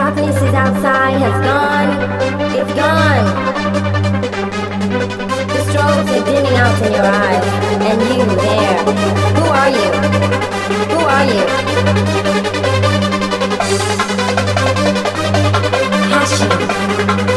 darkness is outside has gone. It's gone. The strobes are dimming out in your eyes, and you there. Who are you? Who are you? Passion.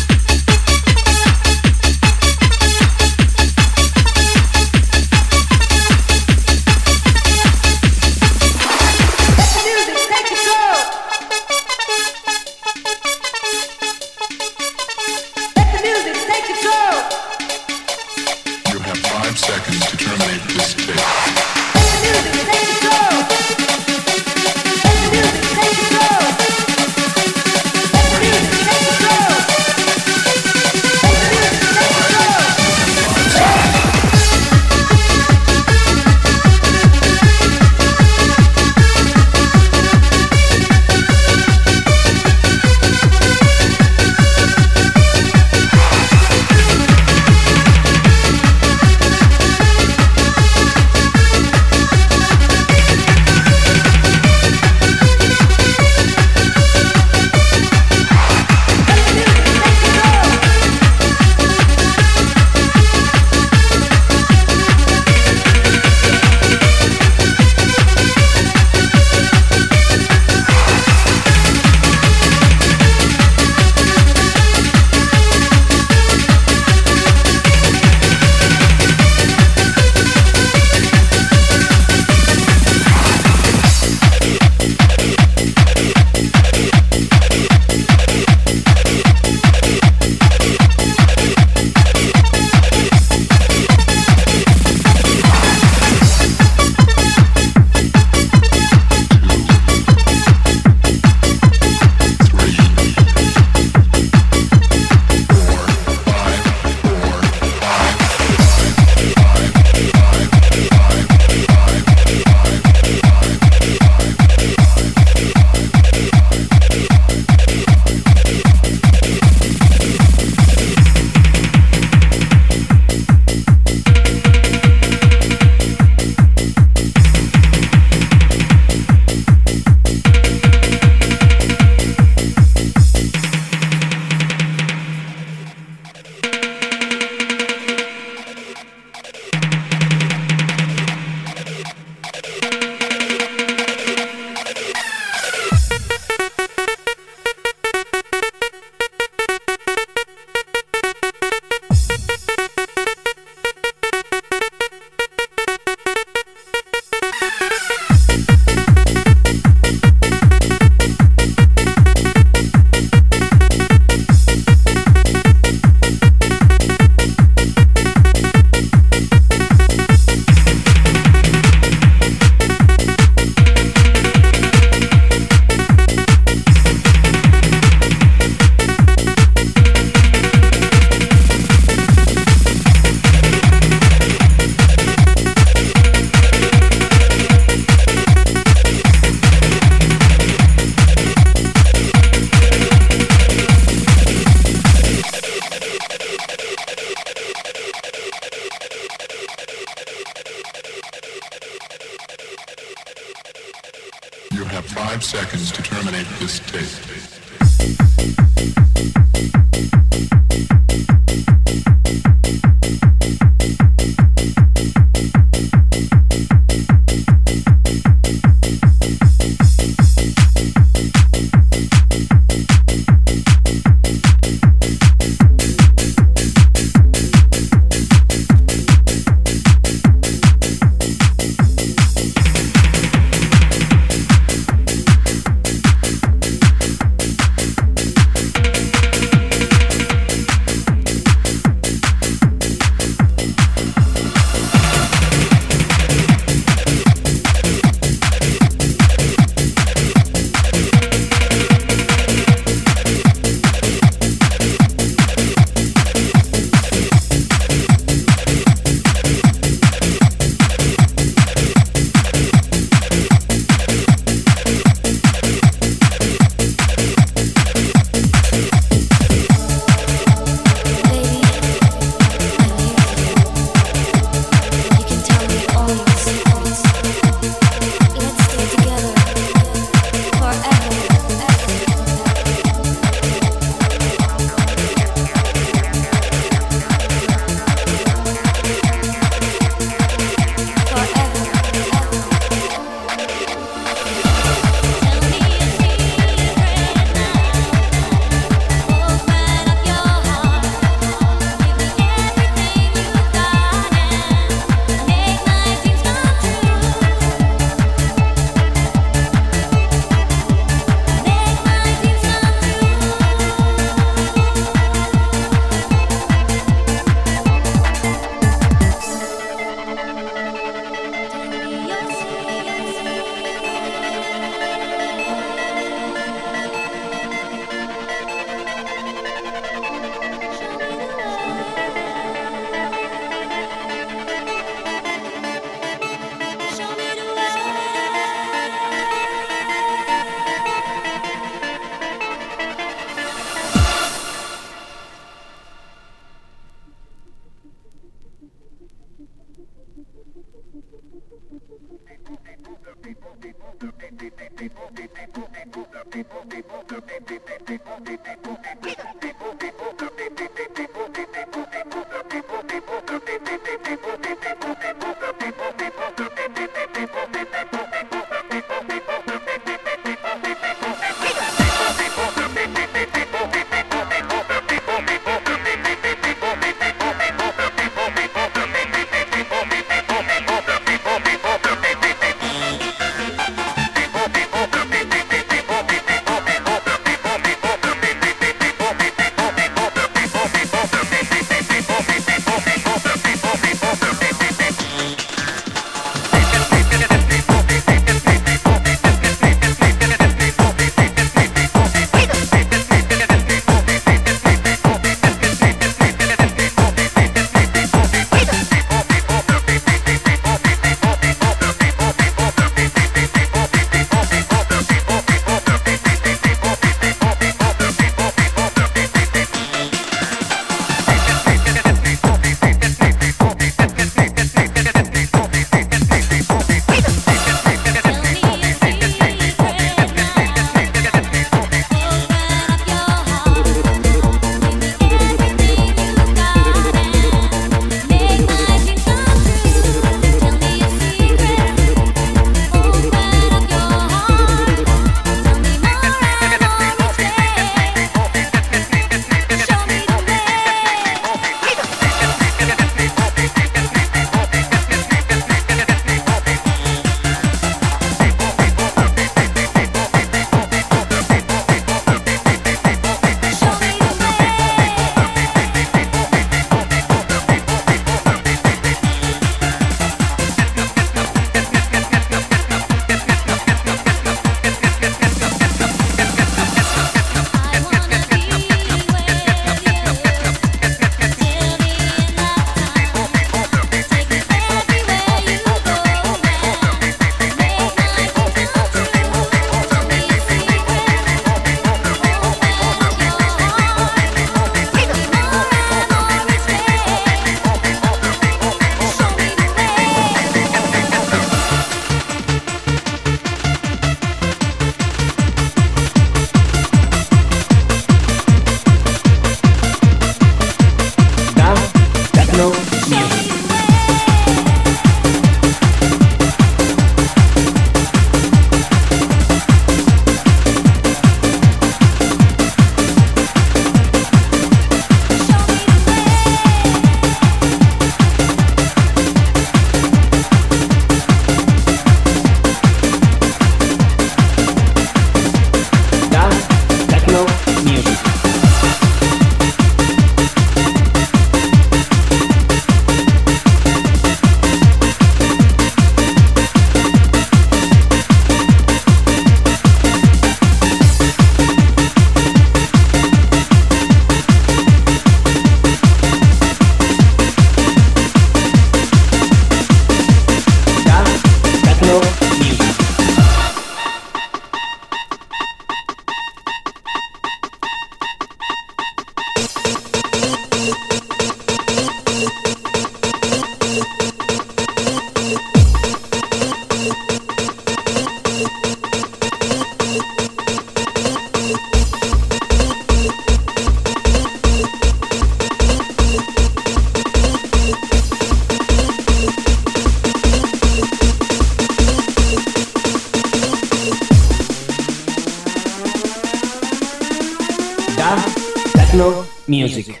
Techno Music.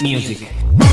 Music.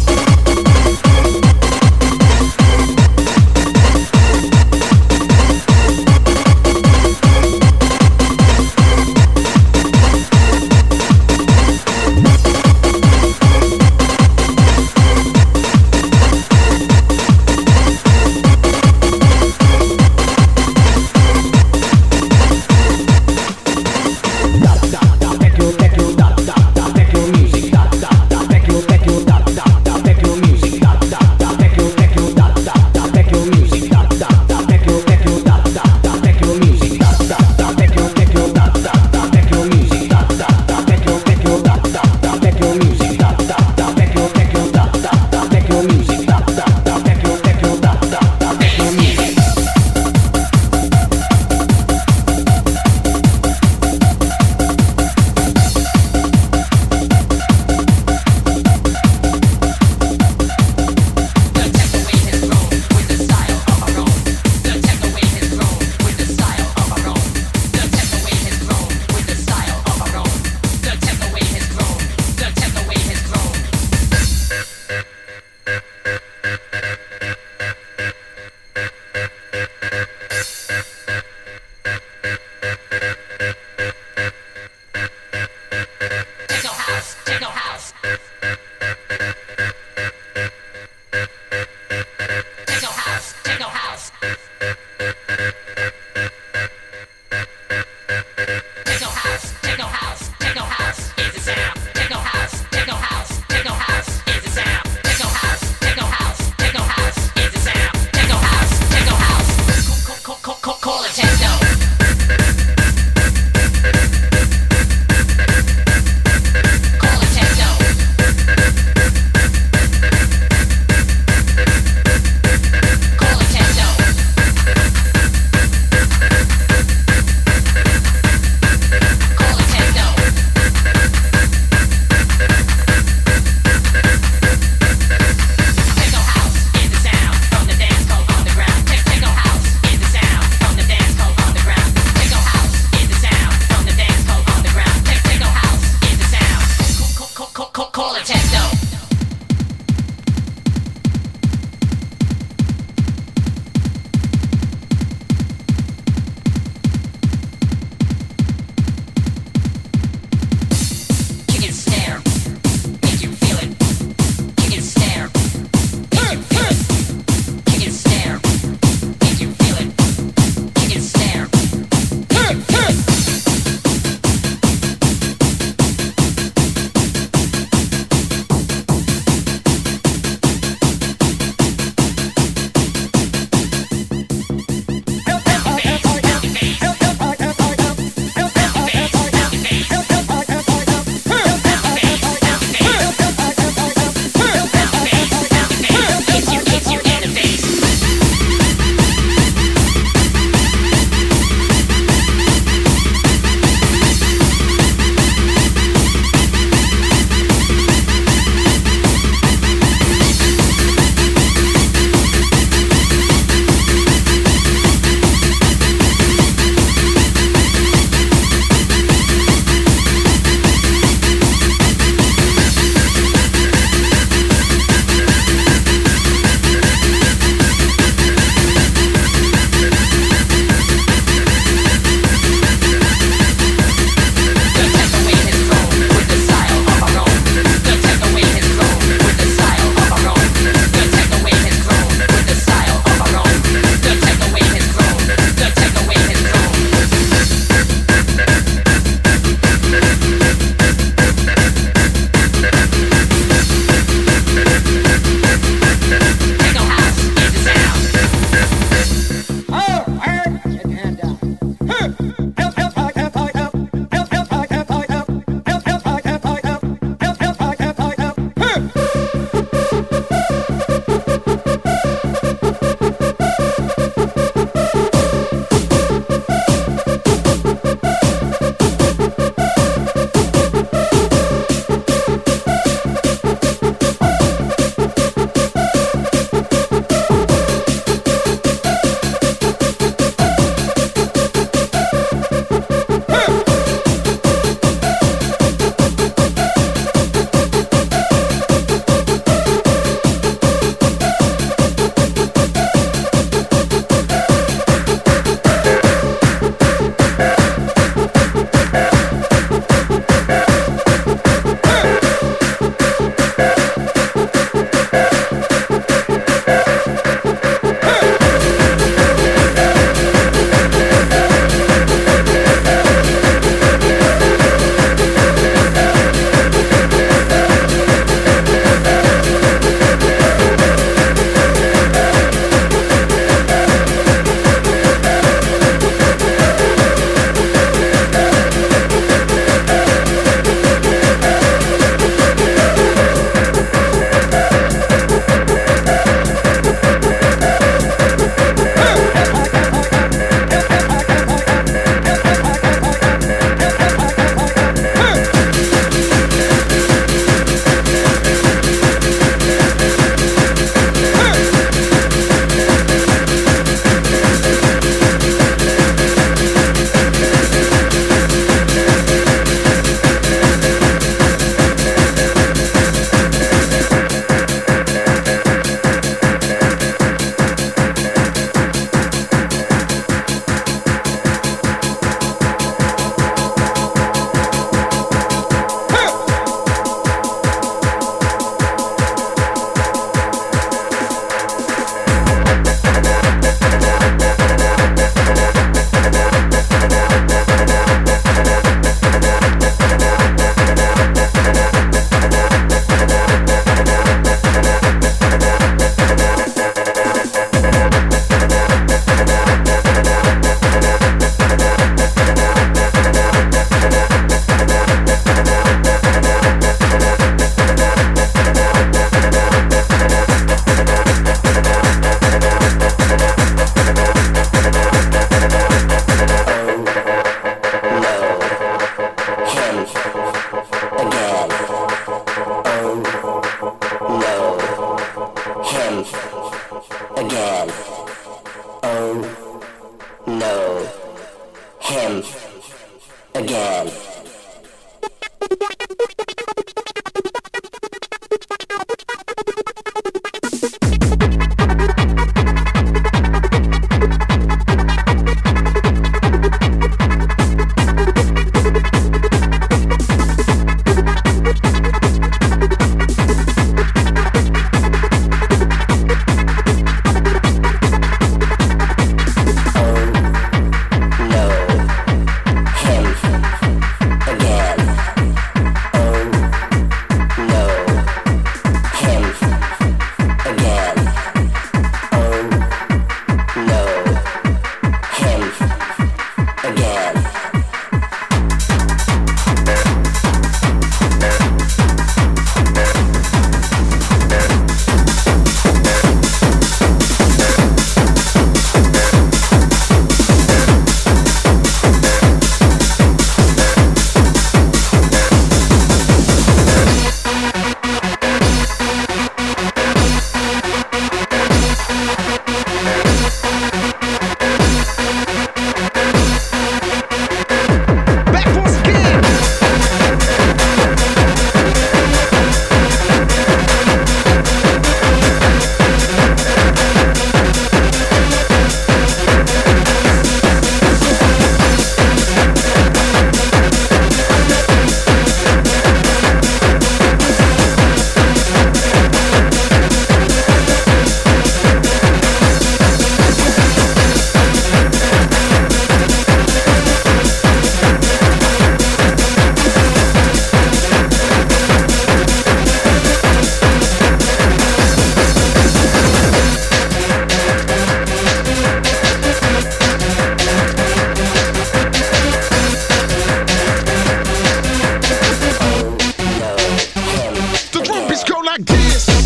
this.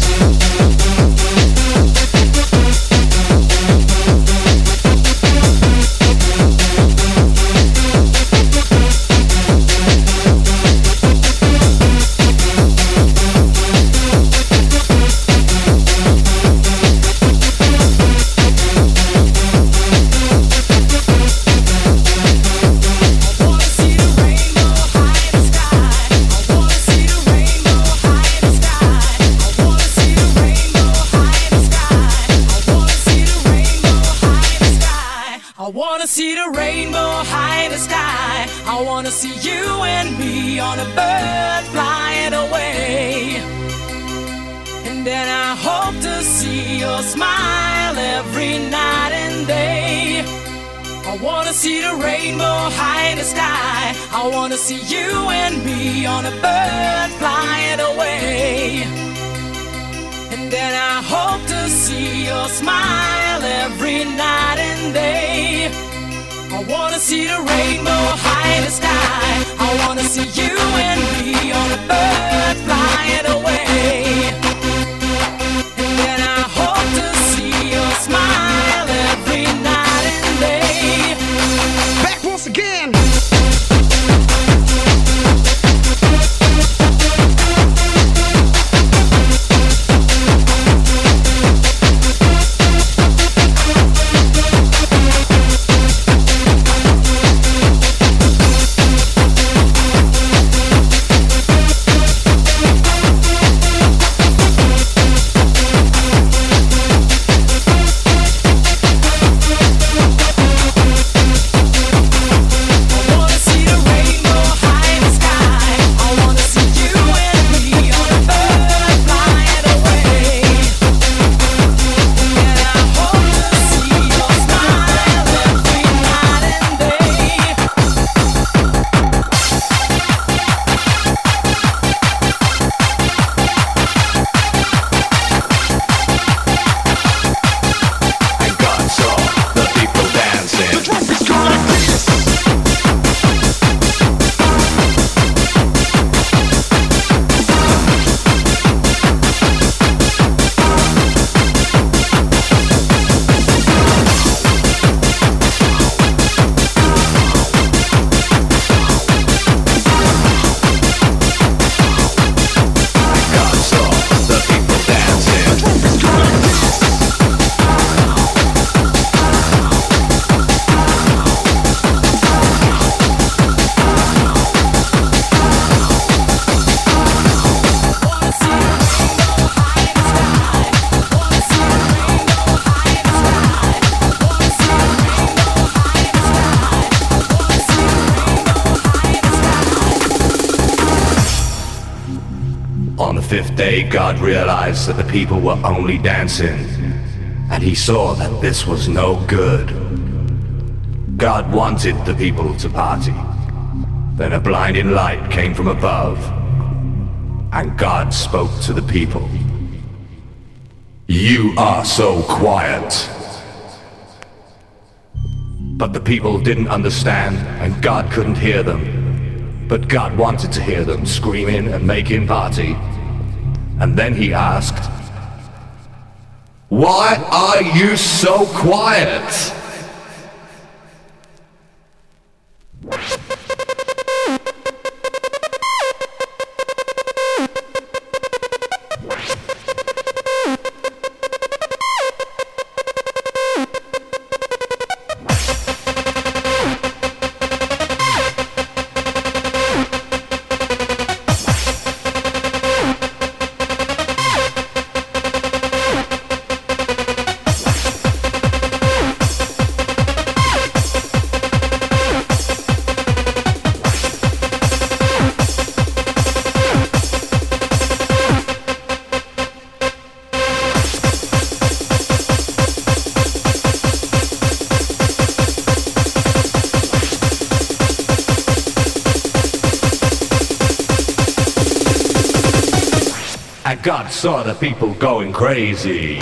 a rainbow high in the sky. I wanna see you and me on a bird flying away. And then I hope to see your smile every night and day. I wanna see the rainbow high in the sky. I wanna see you and me on a bird flying away. Day, God realized that the people were only dancing, and he saw that this was no good. God wanted the people to party. Then a blinding light came from above, and God spoke to the people. You are so quiet. But the people didn't understand, and God couldn't hear them. But God wanted to hear them screaming and making party. And then he asked, Why are you so quiet? Saw the people going crazy.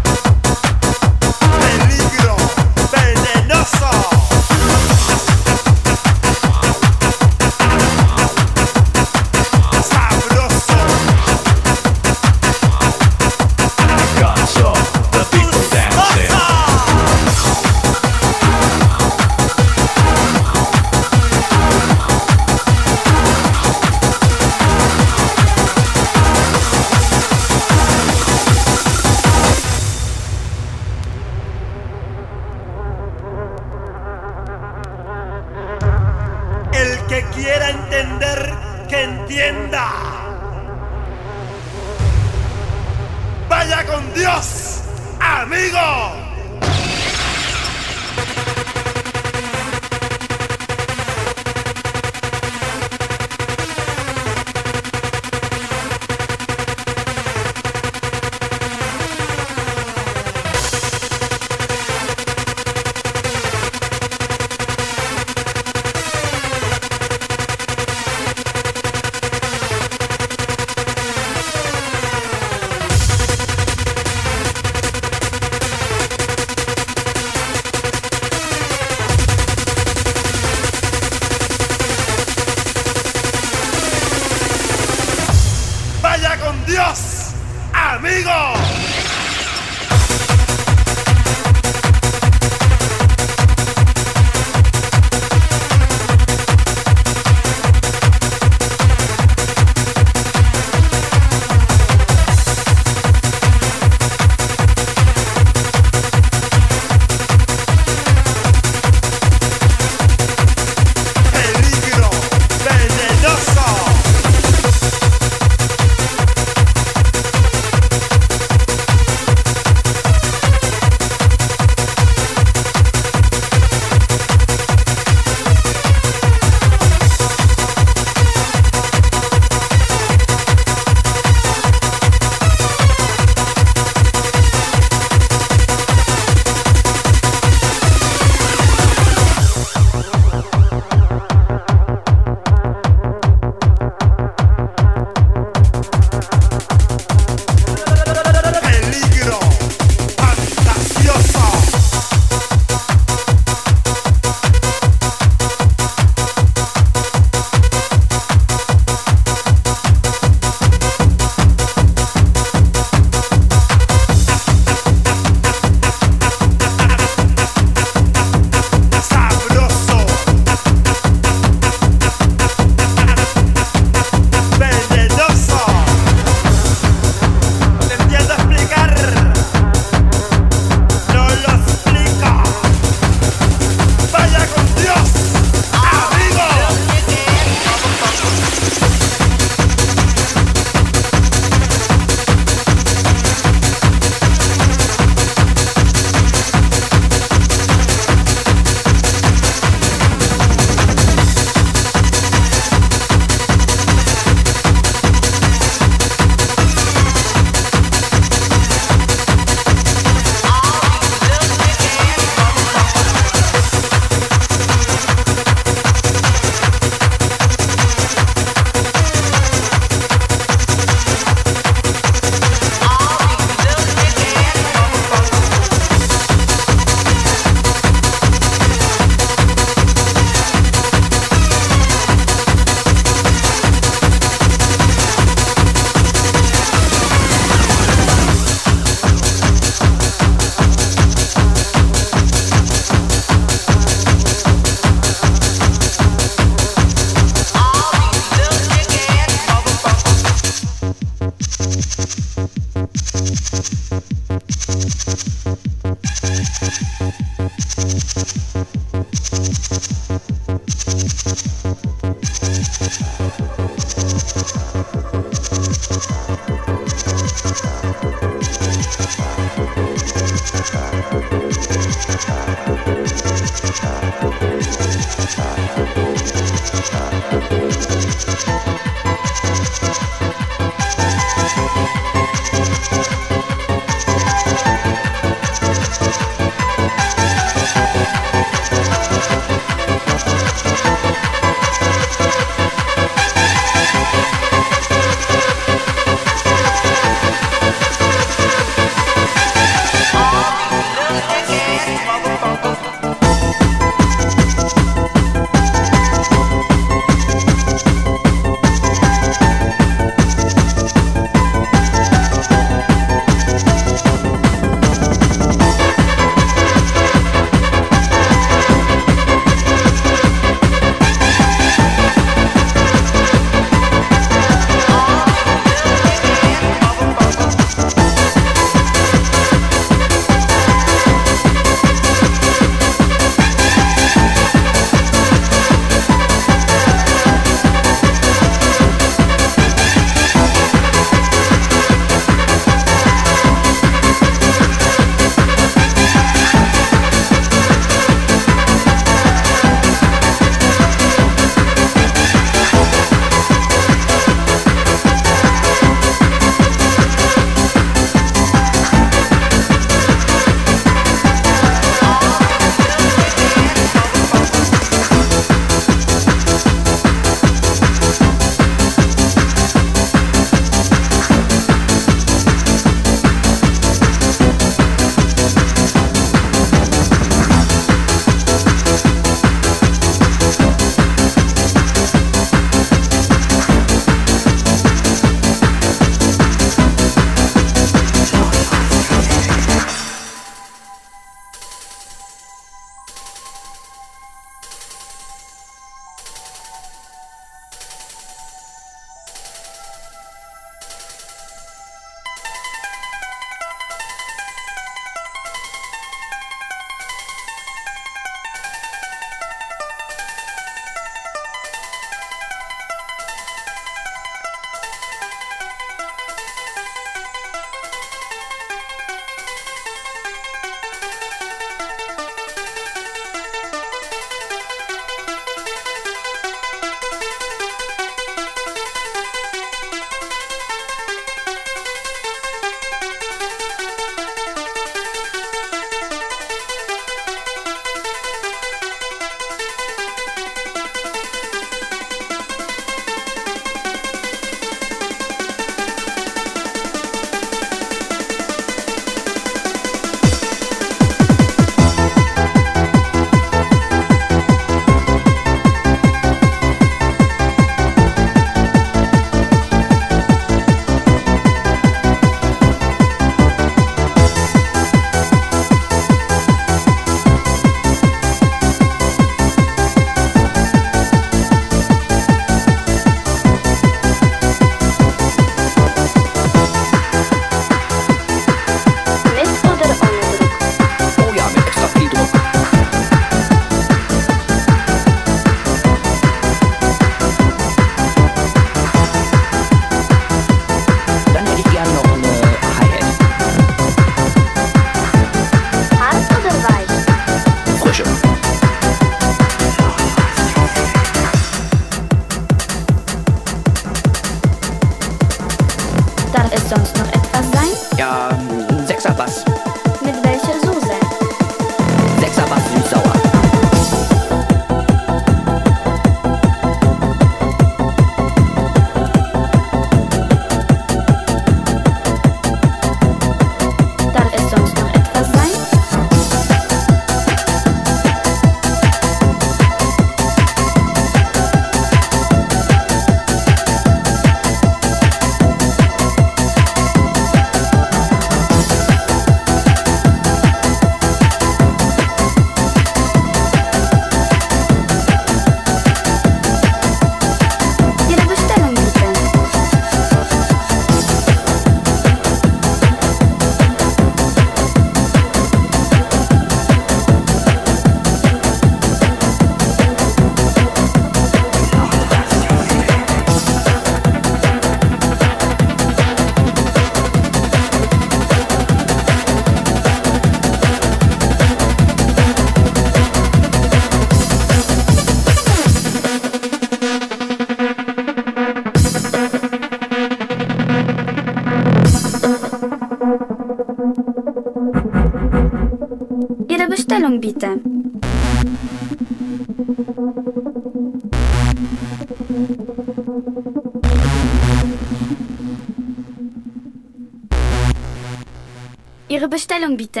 Bestellung bitte.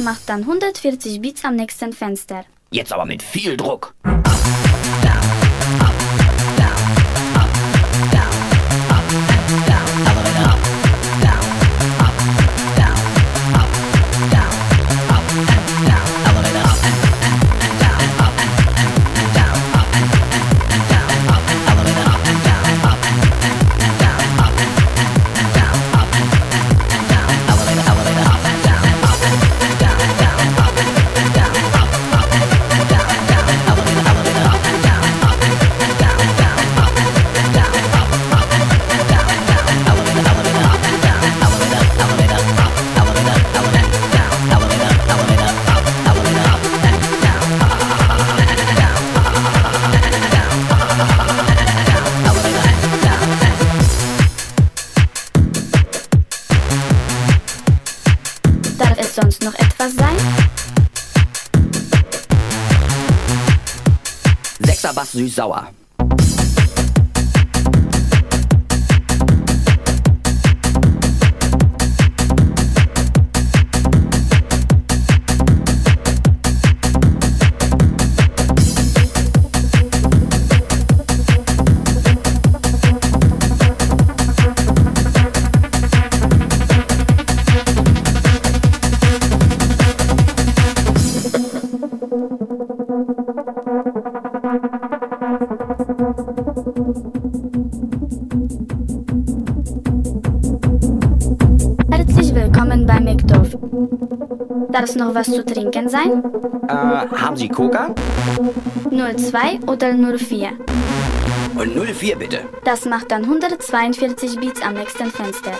Macht dann 140 Beats am nächsten Fenster. Jetzt aber mit viel Druck. Noch etwas sein? Sechser Bass süß-sauer. Es noch was zu trinken sein? Äh, haben Sie Coca? 02 oder 04? Und 04 bitte. Das macht dann 142 Beats am nächsten Fenster.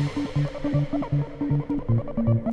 thank you